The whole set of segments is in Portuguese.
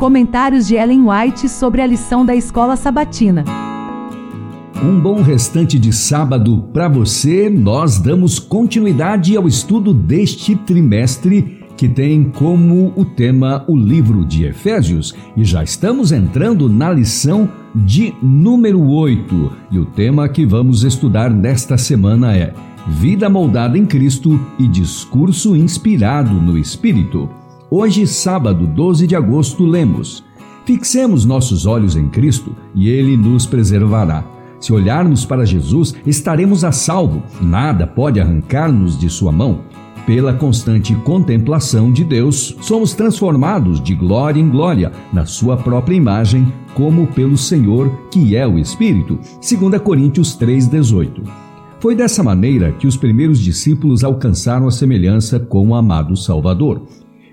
Comentários de Ellen White sobre a lição da escola sabatina. Um bom restante de sábado para você. Nós damos continuidade ao estudo deste trimestre que tem como o tema o livro de Efésios e já estamos entrando na lição de número 8. E o tema que vamos estudar nesta semana é Vida moldada em Cristo e discurso inspirado no Espírito. Hoje, sábado 12 de agosto, lemos: Fixemos nossos olhos em Cristo e ele nos preservará. Se olharmos para Jesus, estaremos a salvo. Nada pode arrancar-nos de sua mão. Pela constante contemplação de Deus, somos transformados de glória em glória na sua própria imagem, como pelo Senhor, que é o Espírito. 2 Coríntios 3:18. Foi dessa maneira que os primeiros discípulos alcançaram a semelhança com o amado Salvador.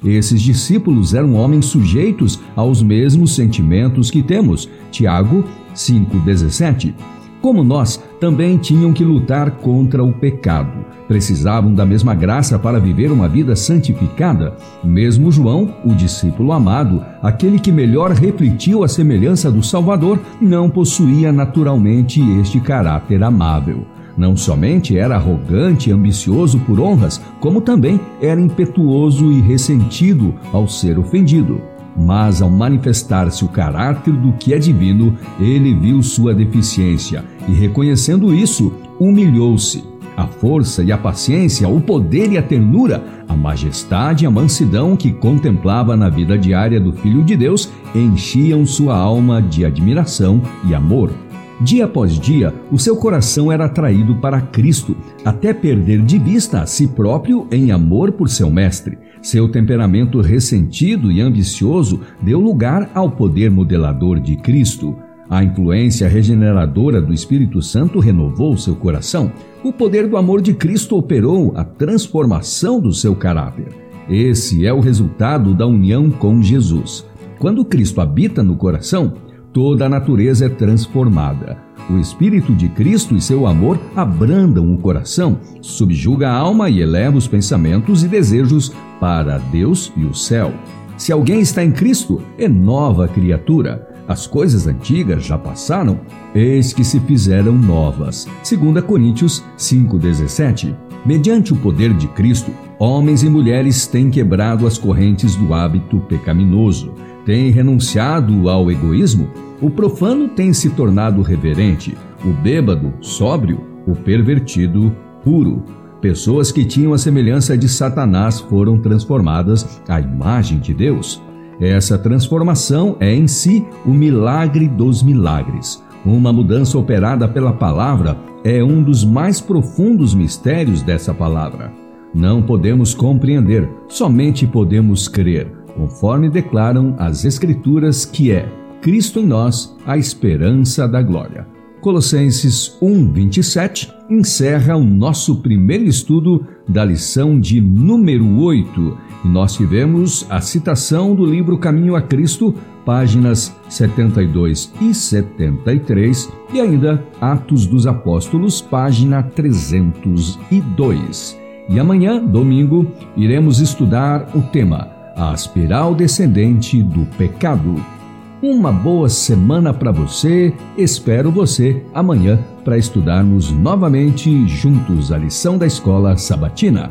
Esses discípulos eram homens sujeitos aos mesmos sentimentos que temos. Tiago 5,17. Como nós, também tinham que lutar contra o pecado. Precisavam da mesma graça para viver uma vida santificada. Mesmo João, o discípulo amado, aquele que melhor refletiu a semelhança do Salvador, não possuía naturalmente este caráter amável. Não somente era arrogante e ambicioso por honras, como também era impetuoso e ressentido ao ser ofendido. Mas ao manifestar-se o caráter do que é divino, ele viu sua deficiência e, reconhecendo isso, humilhou-se. A força e a paciência, o poder e a ternura, a majestade e a mansidão que contemplava na vida diária do Filho de Deus enchiam sua alma de admiração e amor. Dia após dia, o seu coração era atraído para Cristo, até perder de vista a si próprio em amor por seu Mestre. Seu temperamento ressentido e ambicioso deu lugar ao poder modelador de Cristo. A influência regeneradora do Espírito Santo renovou seu coração. O poder do amor de Cristo operou a transformação do seu caráter. Esse é o resultado da união com Jesus. Quando Cristo habita no coração, toda a natureza é transformada. O Espírito de Cristo e seu amor abrandam o coração, subjuga a alma e eleva os pensamentos e desejos para Deus e o céu. Se alguém está em Cristo, é nova criatura. As coisas antigas já passaram, eis que se fizeram novas. 2 Coríntios 5,17. Mediante o poder de Cristo, homens e mulheres têm quebrado as correntes do hábito pecaminoso, têm renunciado ao egoísmo o profano tem se tornado reverente, o bêbado, sóbrio, o pervertido, puro. Pessoas que tinham a semelhança de Satanás foram transformadas à imagem de Deus. Essa transformação é em si o milagre dos milagres. Uma mudança operada pela palavra é um dos mais profundos mistérios dessa palavra. Não podemos compreender, somente podemos crer, conforme declaram as Escrituras que é Cristo em nós, a esperança da glória. Colossenses 1:27 encerra o nosso primeiro estudo da lição de número 8. E nós tivemos a citação do livro Caminho a Cristo, páginas 72 e 73, e ainda Atos dos Apóstolos, página 302. E amanhã, domingo, iremos estudar o tema A espiral descendente do pecado. Uma boa semana para você. Espero você amanhã para estudarmos novamente juntos a lição da escola sabatina.